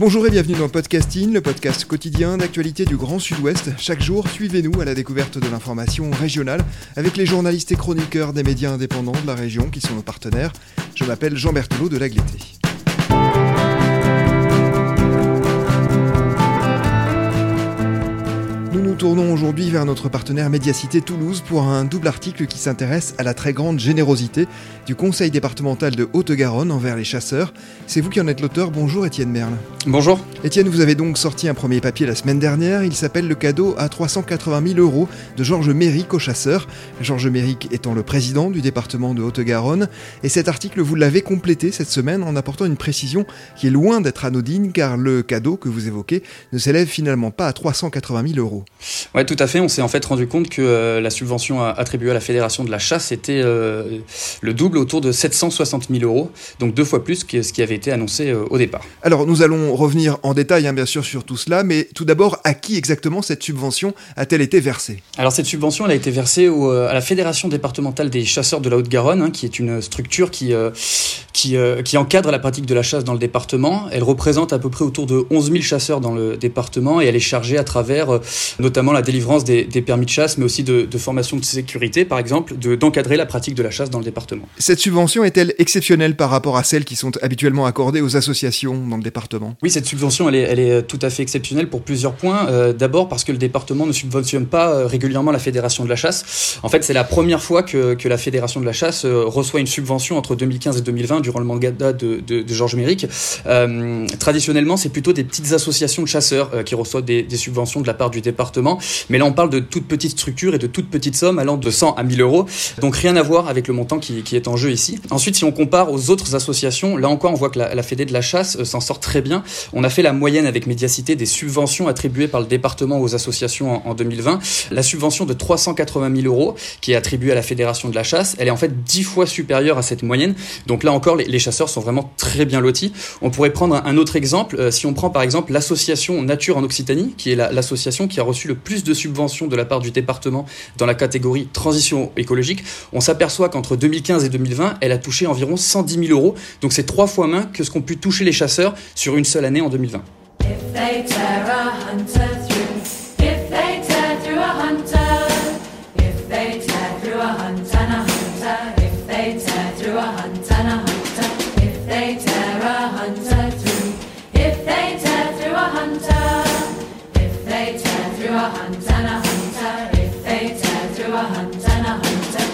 Bonjour et bienvenue dans Podcasting, le podcast quotidien d'actualité du Grand Sud-Ouest. Chaque jour, suivez-nous à la découverte de l'information régionale avec les journalistes et chroniqueurs des médias indépendants de la région qui sont nos partenaires. Je m'appelle Jean Berthelot de l'Agleté. Tournons aujourd'hui vers notre partenaire Médiacité Toulouse pour un double article qui s'intéresse à la très grande générosité du Conseil départemental de Haute-Garonne envers les chasseurs. C'est vous qui en êtes l'auteur. Bonjour Étienne Merle. Bonjour. Étienne, vous avez donc sorti un premier papier la semaine dernière. Il s'appelle Le cadeau à 380 000 euros de Georges Méric aux chasseurs. Georges Méric étant le président du département de Haute-Garonne. Et cet article, vous l'avez complété cette semaine en apportant une précision qui est loin d'être anodine car le cadeau que vous évoquez ne s'élève finalement pas à 380 000 euros. Oui, tout à fait. On s'est en fait rendu compte que euh, la subvention attribuée à la Fédération de la chasse était euh, le double autour de 760 000 euros, donc deux fois plus que ce qui avait été annoncé euh, au départ. Alors nous allons revenir en détail hein, bien sûr sur tout cela, mais tout d'abord, à qui exactement cette subvention a-t-elle été versée? Alors cette subvention, elle a été versée au, à la Fédération départementale des chasseurs de la Haute-Garonne, hein, qui est une structure qui, qui, qui encadre la pratique de la chasse dans le département. Elle représente à peu près autour de 11 000 chasseurs dans le département et elle est chargée à travers notamment la délivrance des, permis de chasse, mais aussi de, formation de sécurité, par exemple, d'encadrer la pratique de la chasse dans le département. Cette subvention est-elle exceptionnelle par rapport à celles qui sont habituellement accordées aux associations dans le département? Oui, cette subvention, elle est, elle est, tout à fait exceptionnelle pour plusieurs points. Euh, d'abord parce que le département ne subventionne pas euh, régulièrement la Fédération de la chasse. En fait, c'est la première fois que, que, la Fédération de la chasse euh, reçoit une subvention entre 2015 et 2020 durant le mandat de, de, de Georges Méric. traditionnellement, c'est plutôt des petites associations de chasseurs qui reçoivent des, des subventions de la part du département. Mais là, on parle de toutes petites structures et de toutes petites sommes allant de 100 à 1000 euros. Donc rien à voir avec le montant qui, est en jeu ici. Ensuite, si on compare aux autres associations, là encore, on voit que la, la Fédé de la chasse euh, s'en sort très bien. On a fait la moyenne avec Médiacité des subventions attribuées par le département aux associations en, 2020. La subvention de 380 000 euros qui est attribuée à la Fédération de la chasse, elle est en fait 10 fois supérieure à cette moyenne. Donc là encore, les, chasseurs sont vraiment très bien lotis. On pourrait prendre un, autre exemple. Euh, si on prend par exemple l'association Nature en Occitanie, qui est l'association qui a reçu plus de subventions de la part du département dans la catégorie transition écologique, on s'aperçoit qu'entre 2015 et 2020, elle a touché environ 110 000 euros. Donc c'est trois fois moins que ce qu'ont pu toucher les chasseurs sur une seule année en 2020. Que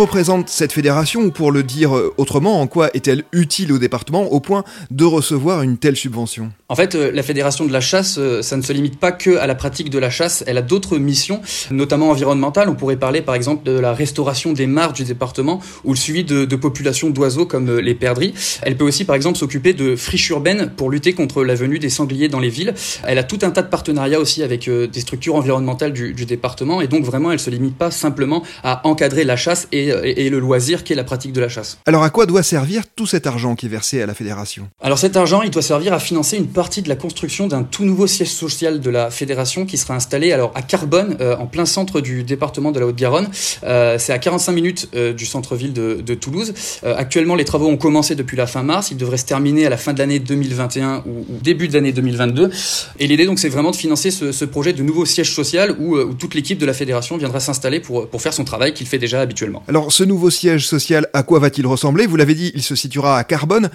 représente cette fédération, ou pour le dire euh, autrement, en quoi est-elle utile au département au point de recevoir une telle subvention? En fait, euh, la fédération de la chasse, euh, ça ne se limite pas que à la pratique de la chasse, elle a d'autres missions, notamment environnementales. On pourrait parler par exemple de la restauration des mares du département ou le suivi de, populations d'oiseaux comme les perdrix. Elle peut aussi par exemple s'occuper de friches urbaines pour lutter contre la venue des sangliers dans les villes. Elle a tout un tas de partenariats aussi avec des structures environnementales du, du département et donc vraiment elle se limite pas simplement à encadrer la chasse et et, le loisir qui est la pratique de la chasse. Alors à quoi doit servir tout cet argent qui est versé à la fédération? Alors cet argent, il doit servir à financer une partie de la construction d'un tout nouveau siège social de la fédération qui sera installé alors à Carbone, euh, en plein centre du département de la Haute-Garonne. Euh, c'est à 45 minutes euh, du centre-ville de, Toulouse. actuellement, les travaux ont commencé depuis la fin mars. Ils devraient se terminer à la fin de l'année 2021 ou, début de l'année 2022. Et l'idée donc, c'est vraiment de financer ce, projet de nouveau siège social où, toute l'équipe de la fédération viendra s'installer pour, pour faire son travail qu'il fait déjà habituellement. Alors, ce nouveau siège social, à quoi va-t-il ressembler? Vous l'avez dit, il se situera à Carbone.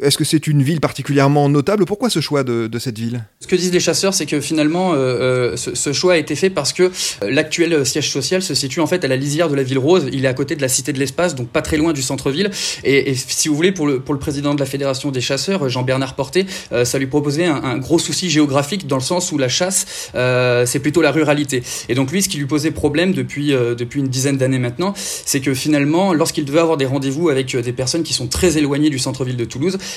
Est-ce que c'est une ville particulièrement notable? Pourquoi ce choix de, cette ville? Ce que disent les chasseurs, c'est que finalement, euh, ce, ce, choix a été fait parce que l'actuel siège social se situe en fait à la lisière de la ville rose. Il est à côté de la cité de l'espace, donc pas très loin du centre-ville. Et, si vous voulez, pour le, président de la Fédération des chasseurs, Jean-Bernard Porté, euh, ça lui proposait un, gros souci géographique dans le sens où la chasse, euh, c'est plutôt la ruralité. Et donc lui, ce qui lui posait problème depuis, depuis une dizaine d'années maintenant, c'est que finalement, lorsqu'il devait avoir des rendez-vous avec des personnes qui sont très éloignées du centre-ville de Toulouse, euh,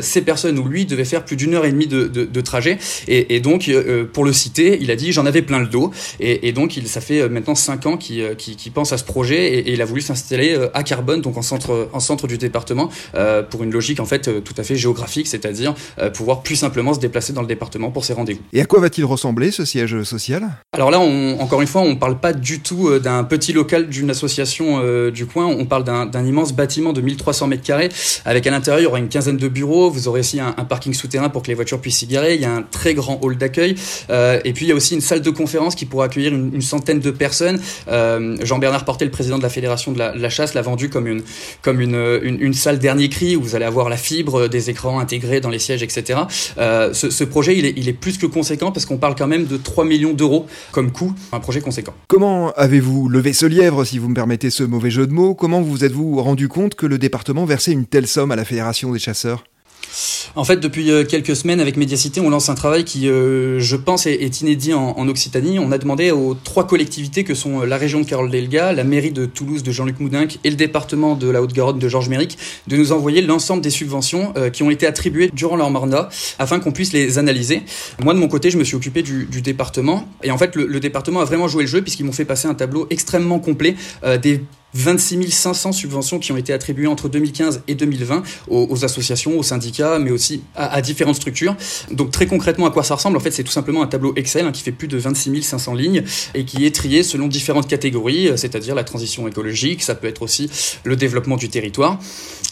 ces personnes ou lui devaient faire plus d'une heure et demie de, de, de trajet. Et, et donc, euh, pour le citer, il a dit j'en avais plein le dos. Et, et donc, il, ça fait maintenant cinq ans qu'il qui, qui pense à ce projet et, et il a voulu s'installer à Carbone, donc en centre, en centre du département, euh, pour une logique en fait tout à fait géographique, c'est-à-dire pouvoir plus simplement se déplacer dans le département pour ses rendez-vous. Et à quoi va-t-il ressembler ce siège social? Alors là, on, encore une fois, on parle pas du tout d'un petit local d'une association du coin. On parle d'un immense bâtiment de 1300 mètres carrés avec à l'intérieur il y aura une quinzaine de bureaux. Vous aurez aussi un, parking souterrain pour que les voitures puissent s'y garer. Il y a un très grand hall d'accueil euh, et puis il y a aussi une salle de conférence qui pourra accueillir une, centaine de personnes. Euh, Jean-Bernard Portet, le président de la fédération de la, chasse, l'a vendu comme une comme une, une, salle dernier cri où vous allez avoir la fibre, des écrans intégrés dans les sièges, etc. Euh, ce, projet il est, plus que conséquent parce qu'on parle quand même de 3 millions d'euros comme coût, un projet conséquent. Comment avez-vous levé ce lièvre, si vous me permettez ce mauvais jeu de mots? Comment vous êtes-vous rendu compte que le département versait une telle somme à la Fédération des en fait, depuis euh, quelques semaines, avec Médiacité, on lance un travail qui, euh, je pense, est, inédit en, Occitanie. On a demandé aux trois collectivités que sont euh, la région de Carole-Delga, la mairie de Toulouse de Jean-Luc Moudinque et le département de la Haute-Garonne de Georges Méric de nous envoyer l'ensemble des subventions qui ont été attribuées durant leur mandat afin qu'on puisse les analyser. Moi, de mon côté, je me suis occupé du, département. Et en fait, le, département a vraiment joué le jeu puisqu'ils m'ont fait passer un tableau extrêmement complet des 26 500 subventions qui ont été attribuées entre 2015 et 2020 aux, associations, aux syndicats, mais aussi à, différentes structures. Donc très concrètement, à quoi ça ressemble? En fait, c'est tout simplement un tableau Excel hein, qui fait plus de 26 500 lignes et qui est trié selon différentes catégories, c'est-à-dire la transition écologique, ça peut être aussi le développement du territoire.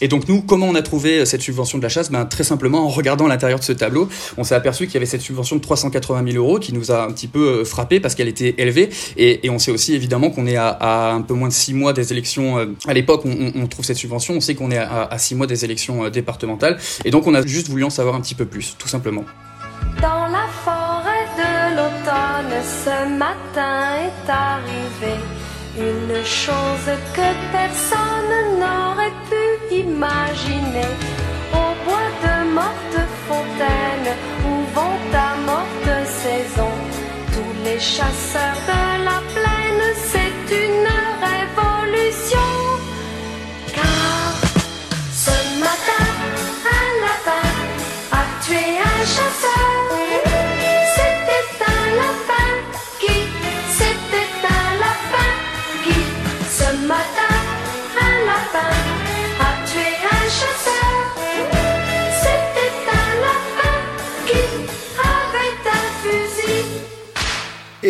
Et donc nous, comment on a trouvé cette subvention de la chasse? Ben, Très simplement en regardant l'intérieur de ce tableau, on s'est aperçu qu'il y avait cette subvention de 380 000 euros qui nous a un petit peu frappé parce qu'elle était élevée. Et, et on sait aussi évidemment qu'on est à, à, un peu moins de 6 mois des élections. À l'époque, on, on, trouve cette subvention, on sait qu'on est à, 6 mois des élections départementales. Et donc on a juste voulu en savoir un petit peu plus, tout simplement. Dans la forêt de l'automne, ce matin est arrivée une chose que personne n'aurait pu imaginer. Au bois de morte fontaine, où vont à morte saison, tous les chasseurs de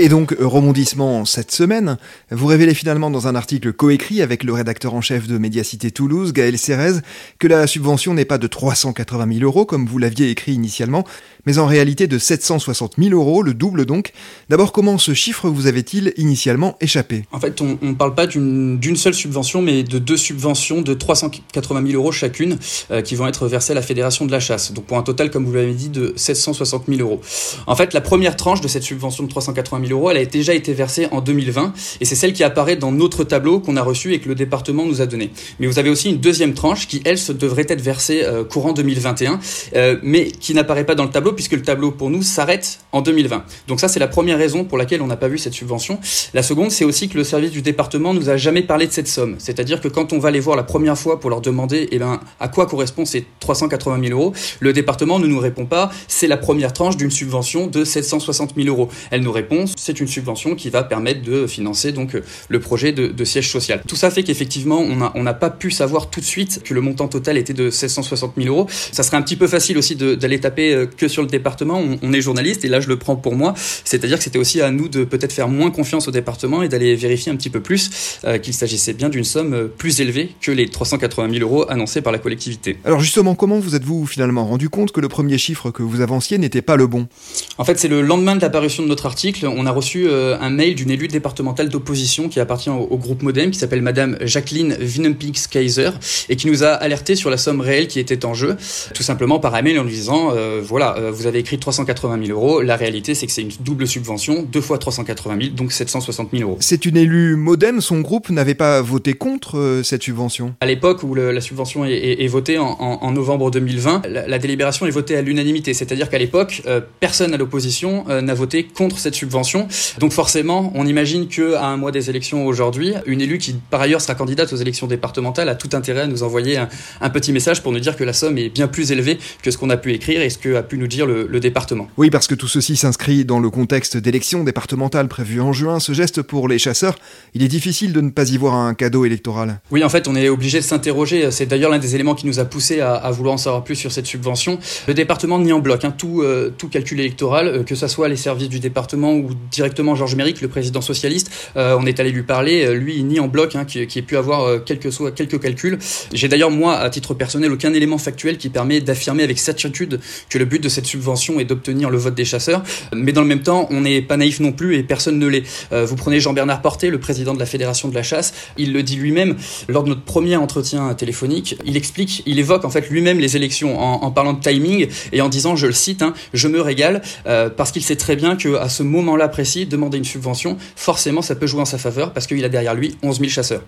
Et donc, rebondissement cette semaine, vous révélez finalement dans un article coécrit avec le rédacteur en chef de Médiacité Toulouse, Gaël Cérez, que la subvention n'est pas de 380 000 euros comme vous l'aviez écrit initialement, mais en réalité de 760 000 euros, le double donc. D'abord, comment ce chiffre vous avait-il initialement échappé? En fait, on ne parle pas d'une seule subvention, mais de deux subventions de 380 000 euros chacune euh, qui vont être versées à la Fédération de la chasse. Donc pour un total, comme vous l'avez dit, de 760 000 euros. En fait, la première tranche de cette subvention de 380 000 euros, elle a déjà été versée en 2020, et c'est celle qui apparaît dans notre tableau qu'on a reçu et que le département nous a donné. Mais vous avez aussi une deuxième tranche qui, elle, se devrait être versée euh, courant 2021, euh, mais qui n'apparaît pas dans le tableau puisque le tableau pour nous s'arrête en 2020. Donc ça, c'est la première raison pour laquelle on n'a pas vu cette subvention. La seconde, c'est aussi que le service du département nous a jamais parlé de cette somme. C'est-à-dire que quand on va les voir la première fois pour leur demander eh ben, à quoi correspond ces 380 000 euros, le département ne nous répond pas c'est la première tranche d'une subvention de 760 000 euros. Elle nous répond c'est une subvention qui va permettre de financer donc le projet de, de siège social. Tout ça fait qu'effectivement, on n'a on a pas pu savoir tout de suite que le montant total était de 760 000 euros. Ça serait un petit peu facile aussi d'aller taper que sur le département. On, on, est journaliste et là je le prends pour moi. C'est-à-dire que c'était aussi à nous de peut-être faire moins confiance au département et d'aller vérifier un petit peu plus euh, qu'il s'agissait bien d'une somme plus élevée que les 380 000 euros annoncés par la collectivité. Alors justement, comment vous êtes-vous finalement rendu compte que le premier chiffre que vous avanciez n'était pas le bon? En fait, c'est le lendemain de l'apparition de notre article. On a reçu euh, un mail d'une élue départementale d'opposition qui appartient au, groupe Modem, qui s'appelle Madame Jacqueline Winnempix-Kaiser, et qui nous a alerté sur la somme réelle qui était en jeu, tout simplement par mail en lui disant, euh, voilà, euh, vous avez écrit 380 000 euros, la réalité c'est que c'est une double subvention, deux fois 380 000, donc 760 000 euros. C'est une élue Modem, son groupe n'avait pas voté contre cette subvention À l'époque où la subvention est, votée en, novembre 2020, la, délibération est votée à l'unanimité, c'est-à-dire qu'à l'époque, personne à l'opposition n'a voté contre cette subvention. Donc forcément, on imagine qu'à un mois des élections aujourd'hui, une élue qui par ailleurs sera candidate aux élections départementales a tout intérêt à nous envoyer un, petit message pour nous dire que la somme est bien plus élevée que ce qu'on a pu écrire et ce que a pu nous dire le, département. Oui, parce que tout ceci s'inscrit dans le contexte d'élections départementales prévues en juin. Ce geste pour les chasseurs, il est difficile de ne pas y voir un cadeau électoral. Oui, en fait, on est obligé de s'interroger. C'est d'ailleurs l'un des éléments qui nous a poussé à, vouloir en savoir plus sur cette subvention. Le département nie en bloc hein, tout, euh, tout calcul électoral, euh, que ce soit les services du département ou directement Georges Méric, le président socialiste. Euh, on est allé lui parler. Euh, lui, nie en bloc hein, qui, ait pu avoir euh, quelques, quelques calculs. J'ai d'ailleurs, moi, à titre personnel, aucun élément factuel qui permet d'affirmer avec certitude que le but de cette subvention est d'obtenir le vote des chasseurs. Mais dans le même temps, on n'est pas naïf non plus et personne ne l'est. vous prenez Jean-Bernard Porté, le président de la Fédération de la chasse. Il le dit lui-même lors de notre premier entretien téléphonique. Il explique, il évoque en fait lui-même les élections en, parlant de timing et en disant, je le cite, hein, je me régale parce qu'il sait très bien que à ce moment-là demander une subvention, forcément ça peut jouer en sa faveur parce qu'il a derrière lui 11 000 chasseurs.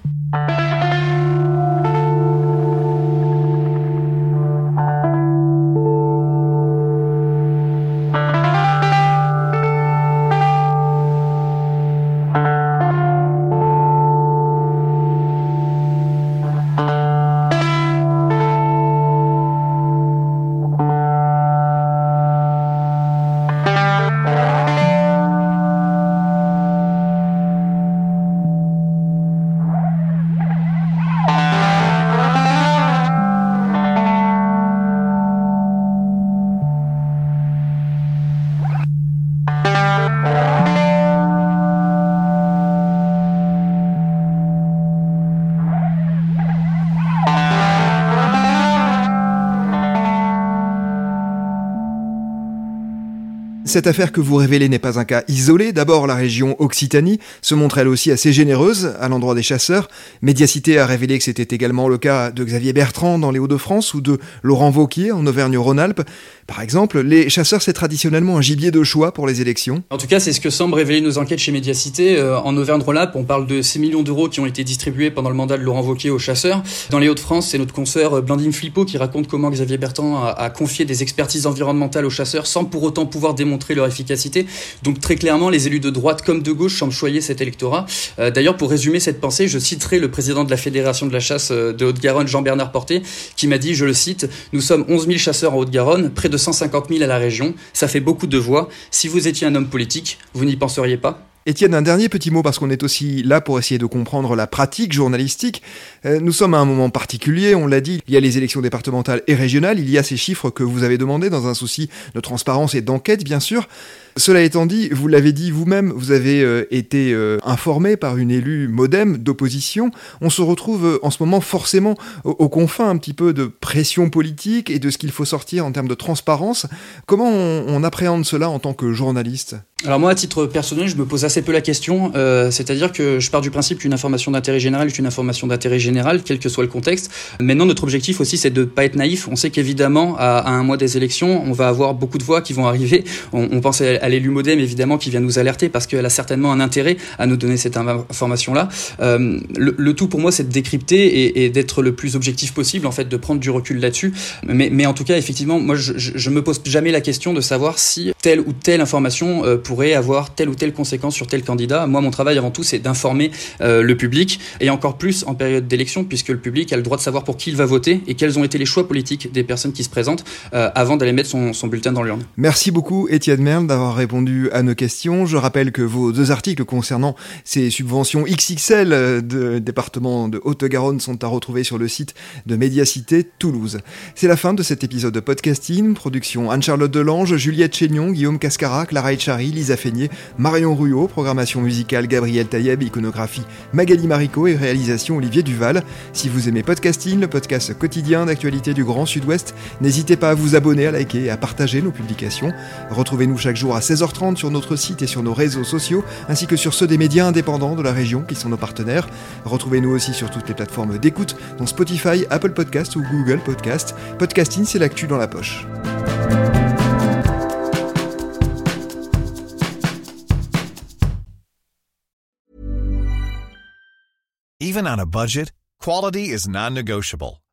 Cette affaire que vous révélez n'est pas un cas isolé. D'abord, la région Occitanie se montre elle aussi assez généreuse à l'endroit des chasseurs. Médiacité a révélé que c'était également le cas de Xavier Bertrand dans les Hauts-de-France ou de Laurent Vauquier en Auvergne-Rhône-Alpes. Par exemple, les chasseurs, c'est traditionnellement un gibier de choix pour les élections. En tout cas, c'est ce que semblent révéler nos enquêtes chez Médiacité. Euh, en Auvergne-Rhône-Alpes, on parle de 6 millions d'euros qui ont été distribués pendant le mandat de Laurent Vauquier aux chasseurs. Dans les Hauts-de-France, c'est notre consoeur euh, Blandine Flippo qui raconte comment Xavier Bertrand a, a confié des expertises environnementales aux chasseurs sans pour autant pouvoir démontrer leur efficacité. Donc très clairement, les élus de droite comme de gauche semblent choyer cet électorat. Euh, d'ailleurs, pour résumer cette pensée, je citerai le président de la Fédération de la chasse de Haute-Garonne, Jean-Bernard Porté, qui m'a dit, je le cite, Nous sommes 11 000 chasseurs en Haute-Garonne, près de 150 000 à la région. Ça fait beaucoup de voix. Si vous étiez un homme politique, vous n'y penseriez pas Étienne, un dernier petit mot parce qu'on est aussi là pour essayer de comprendre la pratique journalistique. Euh, nous sommes à un moment particulier, on l'a dit, il y a les élections départementales et régionales, il y a ces chiffres que vous avez demandés dans un souci de transparence et d'enquête bien sûr. Cela étant dit, vous l'avez dit vous-même, vous avez euh, été euh, informé par une élue modem d'opposition. On se retrouve en ce moment forcément aux, confins un petit peu de pression politique et de ce qu'il faut sortir en termes de transparence. Comment on appréhende cela en tant que journaliste? Alors moi, à titre personnel, je me pose assez peu la question. Euh, c'est-à-dire que je pars du principe qu'une information d'intérêt général est une information d'intérêt général, quel que soit le contexte. Maintenant, notre objectif aussi, c'est de ne pas être naïf. On sait qu'évidemment, à, un mois des élections, on va avoir beaucoup de voix qui vont arriver. On, à, l'élu Modem, évidemment, qui vient nous alerter parce qu'elle a certainement un intérêt à nous donner cette information-là. Euh, le, tout, pour moi, c'est de décrypter et, d'être le plus objectif possible, en fait, de prendre du recul là-dessus. Mais, en tout cas, effectivement, moi, je, je, me pose jamais la question de savoir si telle ou telle information euh, pourrait avoir telle ou telle conséquence sur tel candidat. Moi, mon travail avant tout, c'est d'informer euh, le public, et encore plus en période d'élection, puisque le public a le droit de savoir pour qui il va voter et quels ont été les choix politiques des personnes qui se présentent avant d'aller mettre son, bulletin dans l'urne. Merci beaucoup, Étienne Merle, d'avoir répondu à nos questions. Je rappelle que vos deux articles concernant ces subventions XXL euh, de département de Haute-Garonne sont à retrouver sur le site de Médiacité Toulouse. C'est la fin de cet épisode de podcasting. Production Anne-Charlotte Delange, Juliette Chénion, Guillaume Cascara, Clara Etchari, Lisa Feignet, Marion Ruot, programmation musicale Gabriel Taïeb, iconographie Magali Marico et réalisation Olivier Duval. Si vous aimez Podcasting, le podcast quotidien d'actualité du Grand Sud-Ouest, n'hésitez pas à vous abonner, à liker et à partager nos publications. Retrouvez-nous chaque jour à 16h30 sur notre site et sur nos réseaux sociaux, ainsi que sur ceux des médias indépendants de la région qui sont nos partenaires. Retrouvez-nous aussi sur toutes les plateformes d'écoute, dont Spotify, Apple Podcast ou Google Podcast. Podcasting, c'est l'actu dans la poche. Even on a budget, quality is non-negotiable.